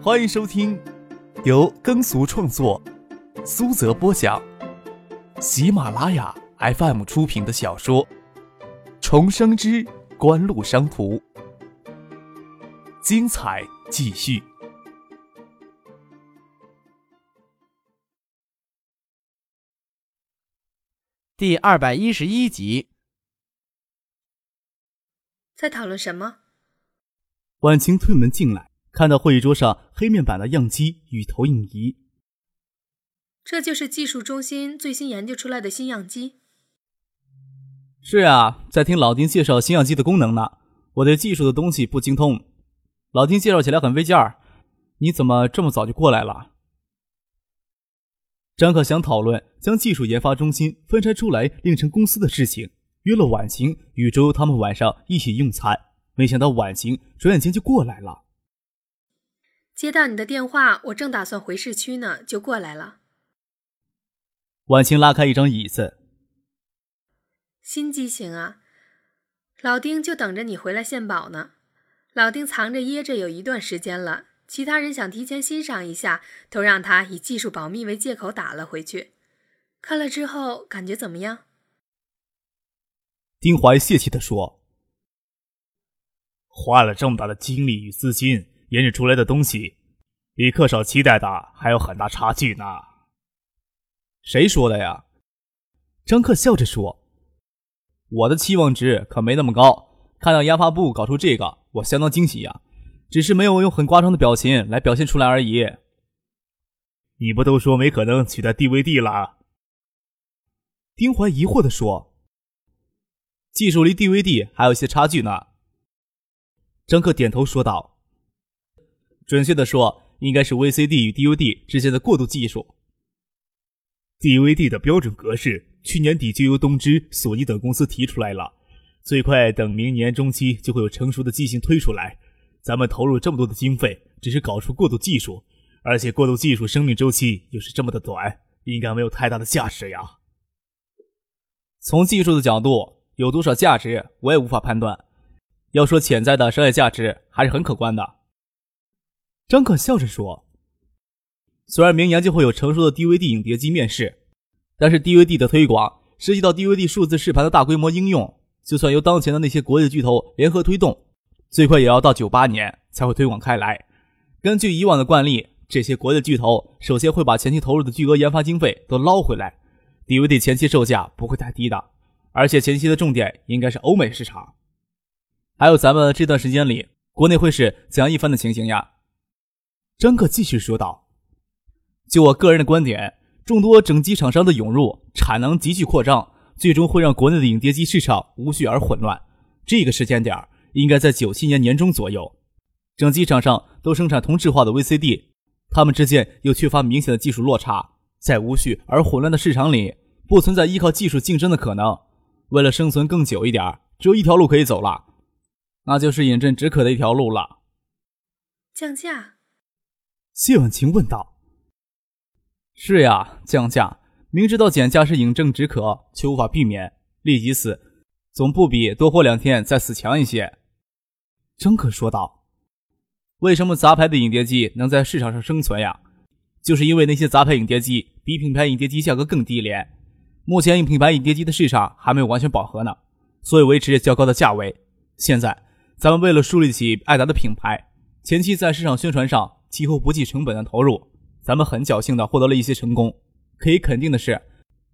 欢迎收听由耕俗创作、苏泽播讲、喜马拉雅 FM 出品的小说《重生之官路商途》，精彩继续，第二百一十一集。在讨论什么？婉晴推门进来，看到会议桌上黑面板的样机与投影仪。这就是技术中心最新研究出来的新样机。是啊，在听老丁介绍新样机的功能呢。我对技术的东西不精通，老丁介绍起来很费劲儿。你怎么这么早就过来了？张克想讨论将技术研发中心分拆出来另成公司的事情。约了婉晴与周他们晚上一起用餐，没想到婉晴转眼间就过来了。接到你的电话，我正打算回市区呢，就过来了。婉清拉开一张椅子。新机型啊，老丁就等着你回来献宝呢。老丁藏着掖着有一段时间了，其他人想提前欣赏一下，都让他以技术保密为借口打了回去。看了之后感觉怎么样？丁怀泄气地说：“花了这么大的精力与资金研制出来的东西，比克少期待的还有很大差距呢。”谁说的呀？张克笑着说：“我的期望值可没那么高。看到研发部搞出这个，我相当惊喜呀，只是没有用很夸张的表情来表现出来而已。”你不都说没可能取代 DVD 了？丁怀疑惑地说。技术离 DVD 还有一些差距呢。张克点头说道：“准确的说，应该是 VCD 与 DVD 之间的过渡技术。DVD 的标准格式，去年底就由东芝、索尼等公司提出来了，最快等明年中期就会有成熟的机型推出来。咱们投入这么多的经费，只是搞出过渡技术，而且过渡技术生命周期又是这么的短，应该没有太大的价值呀。从技术的角度。”有多少价值，我也无法判断。要说潜在的商业价值，还是很可观的。张可笑着说：“虽然明年就会有成熟的 DVD 影碟机面世，但是 DVD 的推广涉及到 DVD 数字视盘的大规模应用，就算由当前的那些国际巨头联合推动，最快也要到九八年才会推广开来。根据以往的惯例，这些国际巨头首先会把前期投入的巨额研发经费都捞回来，DVD 前期售价不会太低的。”而且前期的重点应该是欧美市场，还有咱们这段时间里，国内会是怎样一番的情形呀？张克继续说道：“就我个人的观点，众多整机厂商的涌入，产能急剧扩张，最终会让国内的影碟机市场无序而混乱。这个时间点应该在九七年年中左右。整机厂商都生产同质化的 VCD，他们之间又缺乏明显的技术落差，在无序而混乱的市场里，不存在依靠技术竞争的可能。”为了生存更久一点，只有一条路可以走了，那就是饮鸩止渴的一条路了。降价？谢婉晴问道。是呀，降价。明知道减价是饮鸩止渴，却无法避免，立即死，总不比多活两天再死强一些。张可说道。为什么杂牌的影碟机能在市场上生存呀？就是因为那些杂牌影碟机比品牌影碟机价格更低廉。目前，品牌影碟机的市场还没有完全饱和呢，所以维持较高的价位。现在，咱们为了树立起爱达的品牌，前期在市场宣传上几乎不计成本的投入，咱们很侥幸的获得了一些成功。可以肯定的是，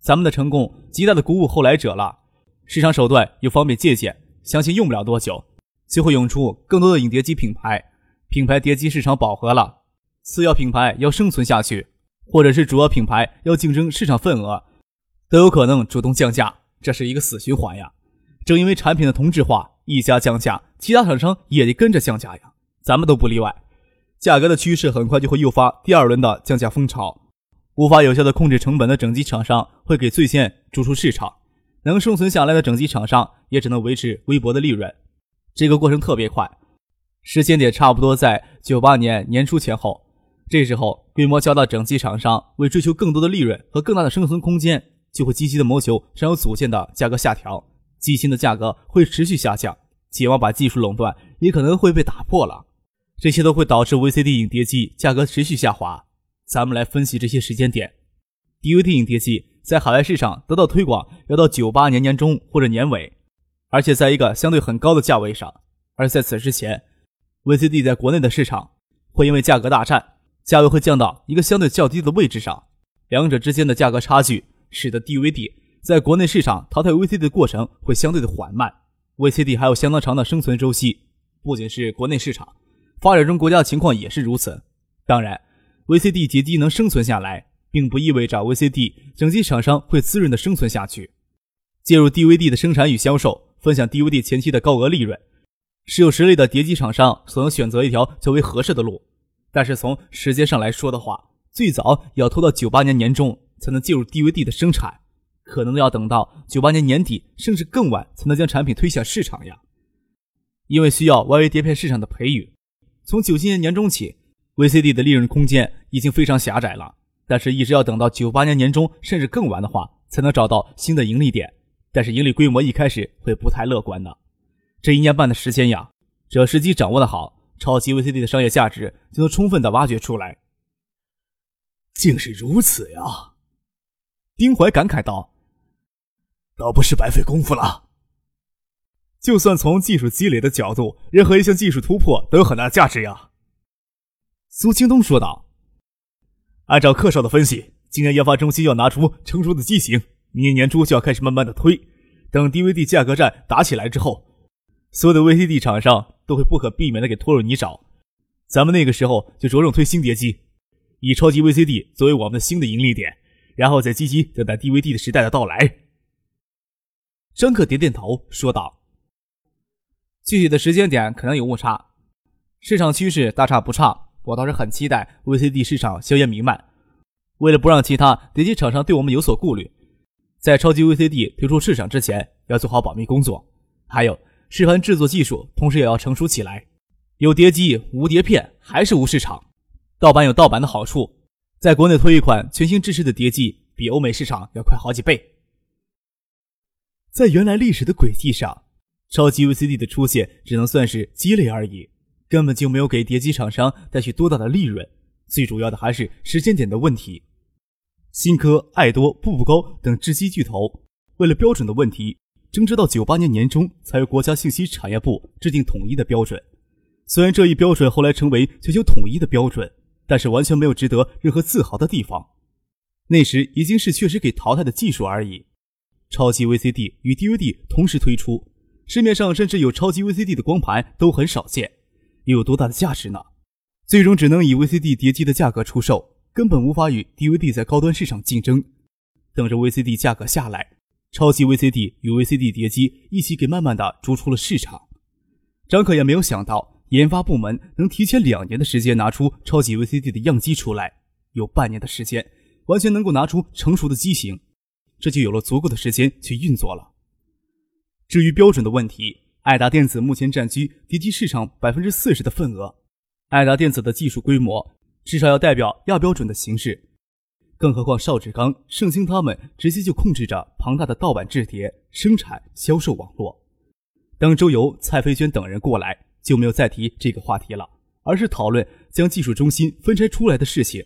咱们的成功极大的鼓舞后来者了。市场手段又方便借鉴，相信用不了多久，就会涌出更多的影碟机品牌。品牌碟机市场饱和了，次要品牌要生存下去，或者是主要品牌要竞争市场份额。都有可能主动降价，这是一个死循环呀。正因为产品的同质化，一家降价，其他厂商也得跟着降价呀。咱们都不例外。价格的趋势很快就会诱发第二轮的降价风潮。无法有效的控制成本的整机厂商会给最先逐出市场，能生存下来的整机厂商也只能维持微薄的利润。这个过程特别快，时间点差不多在九八年年初前后。这时候，规模较大整机厂商为追求更多的利润和更大的生存空间。就会积极的谋求上有组件的价格下调，机芯的价格会持续下降，希望把技术垄断也可能会被打破了。这些都会导致 VCD 影碟机价格持续下滑。咱们来分析这些时间点。DVD 影碟机在海外市场得到推广要到九八年年中或者年尾，而且在一个相对很高的价位上。而在此之前，VCD 在国内的市场会因为价格大战，价位会降到一个相对较低的位置上。两者之间的价格差距，使得 DVD 在国内市场淘汰 VCD 的过程会相对的缓慢。VCD 还有相当长的生存周期，不仅是国内市场，发展中国家的情况也是如此。当然，VCD 碟机能生存下来，并不意味着 VCD 整机厂商会滋润的生存下去。介入 DVD 的生产与销售，分享 DVD 前期的高额利润，是有实力的碟机厂商所能选择一条较为合适的路。但是从时间上来说的话，最早要拖到九八年年中才能介入 DVD 的生产。可能要等到九八年年底，甚至更晚才能将产品推向市场呀。因为需要外围碟片市场的培育，从九七年年中起，VCD 的利润空间已经非常狭窄了。但是，一直要等到九八年年中，甚至更晚的话，才能找到新的盈利点。但是，盈利规模一开始会不太乐观的。这一年半的时间呀，只要时机掌握的好，超级 VCD 的商业价值就能充分的挖掘出来。竟是如此呀！丁怀感慨道。倒不是白费功夫了。就算从技术积累的角度，任何一项技术突破都有很大价值呀。苏京东说道：“按照客少的分析，今年研发中心要拿出成熟的机型，明年年初就要开始慢慢的推。等 DVD 价格战打起来之后，所有的 VCD 厂商都会不可避免的给拖入泥沼。咱们那个时候就着重推新碟机，以超级 VCD 作为我们的新的盈利点，然后再积极等待 DVD 的时代的到来。”张克点点头，说道：“具体的时间点可能有误差，市场趋势大差不差。我倒是很期待 VCD 市场硝烟弥漫。为了不让其他碟机厂商对我们有所顾虑，在超级 VCD 推出市场之前，要做好保密工作。还有，试盘制作技术同时也要成熟起来。有碟机无碟片，还是无市场。盗版有盗版的好处，在国内推一款全新制式的碟机，比欧美市场要快好几倍。”在原来历史的轨迹上，超级 VCD 的出现只能算是鸡肋而已，根本就没有给碟机厂商带去多大的利润。最主要的还是时间点的问题。新科、爱多、步步高等制机巨头为了标准的问题，争执到九八年年中才由国家信息产业部制定统一的标准。虽然这一标准后来成为全球统一的标准，但是完全没有值得任何自豪的地方。那时已经是确实给淘汰的技术而已。超级 VCD 与 DVD 同时推出，市面上甚至有超级 VCD 的光盘都很少见，又有多大的价值呢？最终只能以 VCD 碟机的价格出售，根本无法与 DVD 在高端市场竞争。等着 VCD 价格下来，超级 VCD 与 VCD 碟机一起给慢慢的逐出了市场。张可也没有想到，研发部门能提前两年的时间拿出超级 VCD 的样机出来，有半年的时间，完全能够拿出成熟的机型。这就有了足够的时间去运作了。至于标准的问题，爱达电子目前占据碟机市场百分之四十的份额。爱达电子的技术规模至少要代表亚标准的形式，更何况邵志刚、盛兴他们直接就控制着庞大的盗版制碟生产销售网络。当周游、蔡飞娟等人过来，就没有再提这个话题了，而是讨论将技术中心分拆出来的事情。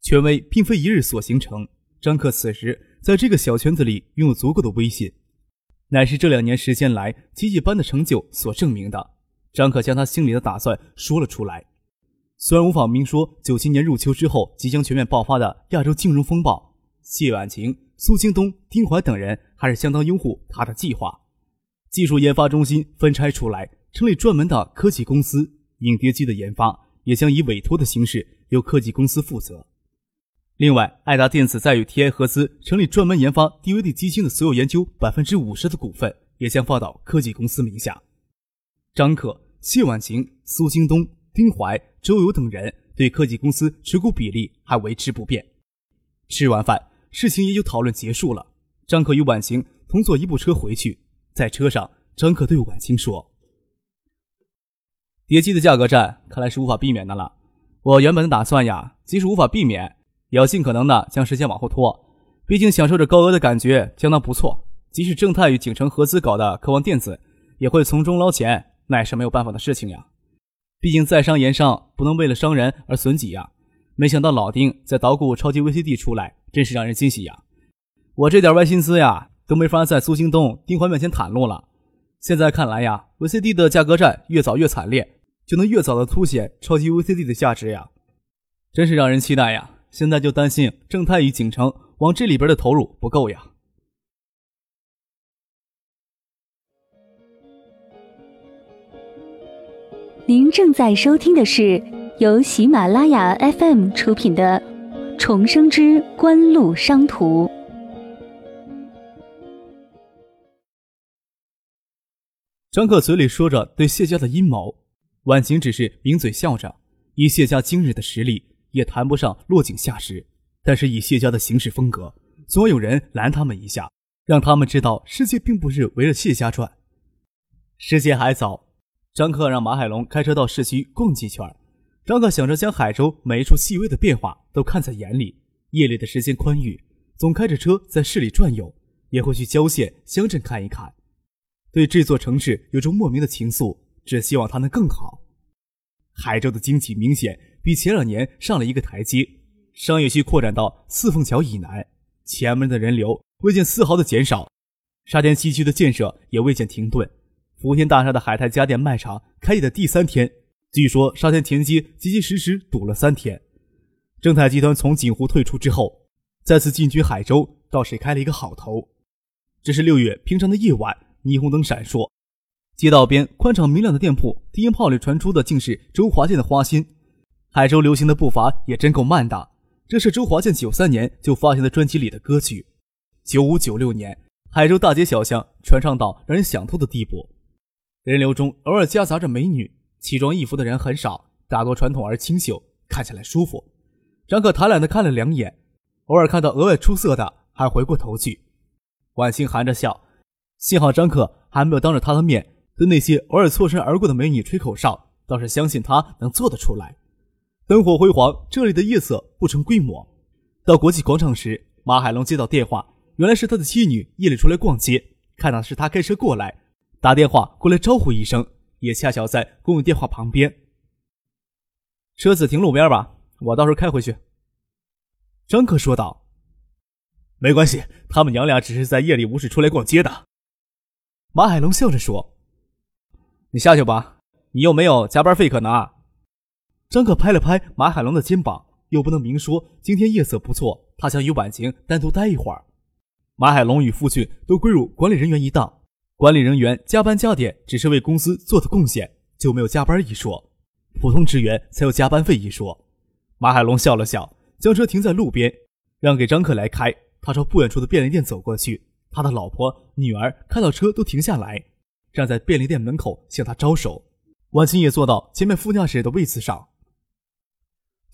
权威并非一日所形成。张克此时。在这个小圈子里拥有足够的威信，乃是这两年时间来奇迹般的成就所证明的。张可将他心里的打算说了出来，虽然无法明说九七年入秋之后即将全面爆发的亚洲金融风暴，谢婉晴、苏京东、丁怀等人还是相当拥护他的计划。技术研发中心分拆出来，成立专门的科技公司，影碟机的研发也将以委托的形式由科技公司负责。另外，爱达电子在与 TI 合资成立专门研发 DVD 机芯的所有研究百分之五十的股份，也将放到科技公司名下。张可、谢婉晴、苏京东、丁怀、周游等人对科技公司持股比例还维持不变。吃完饭，事情也就讨论结束了。张可与婉晴同坐一部车回去，在车上，张可对婉晴说：“碟机的价格战看来是无法避免的了。我原本的打算呀，即使无法避免。”也要尽可能的将时间往后拖，毕竟享受着高额的感觉相当不错。即使正泰与景城合资搞的科王电子，也会从中捞钱，那也是没有办法的事情呀。毕竟在商言商，不能为了伤人而损己呀。没想到老丁在捣鼓超级 VCD 出来，真是让人惊喜呀！我这点歪心思呀，都没法在苏兴东、丁环面前袒露了。现在看来呀，VCD 的价格战越早越惨烈，就能越早的凸显超级 VCD 的价值呀，真是让人期待呀！现在就担心正太与景城往这里边的投入不够呀。您正在收听的是由喜马拉雅 FM 出品的《重生之官路商途》。张克嘴里说着对谢家的阴谋，婉晴只是抿嘴笑着。以谢家今日的实力，也谈不上落井下石，但是以谢家的行事风格，总有人拦他们一下，让他们知道世界并不是围着谢家转。时间还早。张克让马海龙开车到市区逛几圈。张克想着将海州每一处细微的变化都看在眼里。夜里的时间宽裕，总开着车在市里转悠，也会去郊县乡镇看一看。对这座城市有着莫名的情愫，只希望它能更好。海州的经济明显比前两年上了一个台阶，商业区扩展到四凤桥以南，前门的人流未见丝毫的减少，沙田西区的建设也未见停顿。福田大厦的海泰家电卖场开业的第三天，据说沙田田街结结实实堵了三天。正泰集团从锦湖退出之后，再次进军海州，倒是开了一个好头。这是六月平常的夜晚，霓虹灯闪烁，街道边宽敞明亮的店铺，低音炮里传出的竟是周华健的《花心》。海州流行的步伐也真够慢的，这是周华健九三年就发行的专辑里的歌曲。九五九六年，海州大街小巷传唱到让人想吐的地步。人流中偶尔夹杂着美女，奇装异服的人很少，大多传统而清秀，看起来舒服。张可贪婪地看了两眼，偶尔看到额外出色的，还回过头去。婉清含着笑，幸好张可还没有当着他的面对那些偶尔错身而过的美女吹口哨，倒是相信他能做得出来。灯火辉煌，这里的夜色不成规模。到国际广场时，马海龙接到电话，原来是他的妻女夜里出来逛街，看到是他开车过来。打电话过来招呼一声，也恰巧在公用电话旁边。车子停路边吧，我到时候开回去。张克说道：“没关系，他们娘俩只是在夜里无事出来逛街的。”马海龙笑着说：“你下去吧，你又没有加班费可拿。”张克拍了拍马海龙的肩膀，又不能明说今天夜色不错，他想与婉晴单独待一会儿。马海龙与父亲都归入管理人员一档。管理人员加班加点只是为公司做的贡献，就没有加班一说。普通职员才有加班费一说。马海龙笑了笑，将车停在路边，让给张克来开。他朝不远处的便利店走过去。他的老婆、女儿看到车都停下来，站在便利店门口向他招手。婉清也坐到前面副驾驶的位子上。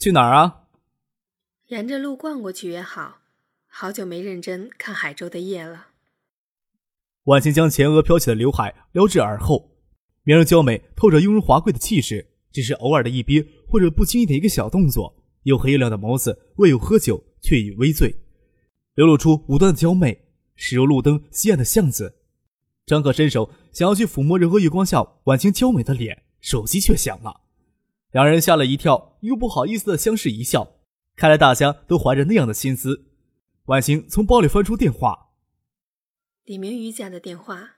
去哪儿啊？沿着路逛过去也好。好久没认真看海州的夜了。婉清将前额飘起的刘海撩至耳后，面容娇美，透着雍容华贵的气势。只是偶尔的一憋，或者不经意的一个小动作，又黑又亮的眸子未有喝酒，却已微醉，流露出无端的娇媚，驶入路灯西暗的巷子。张可伸手想要去抚摸柔和月光下婉清娇美的脸，手机却响了。两人吓了一跳，又不好意思的相视一笑。看来大家都怀着那样的心思。婉晴从包里翻出电话。李明宇家的电话。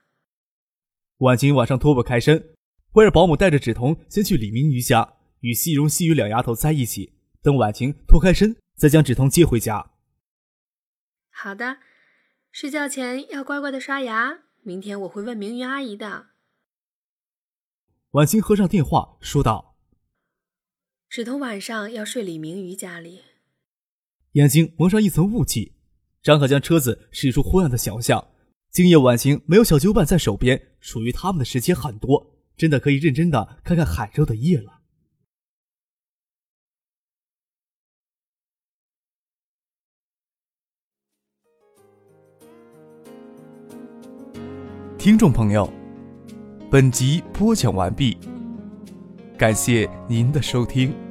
婉晴晚上脱不开身，会让保姆带着芷彤先去李明宇家，与西荣、西雨两丫头在一起。等婉晴脱开身，再将芷彤接回家。好的，睡觉前要乖乖的刷牙。明天我会问明宇阿姨的。婉晴合上电话，说道：“芷彤晚上要睡李明宇家里。”眼睛蒙上一层雾气，张可将车子驶出昏暗的小巷。今夜晚晴没有小酒伴在手边，属于他们的时间很多，真的可以认真的看看海州的夜了。听众朋友，本集播讲完毕，感谢您的收听。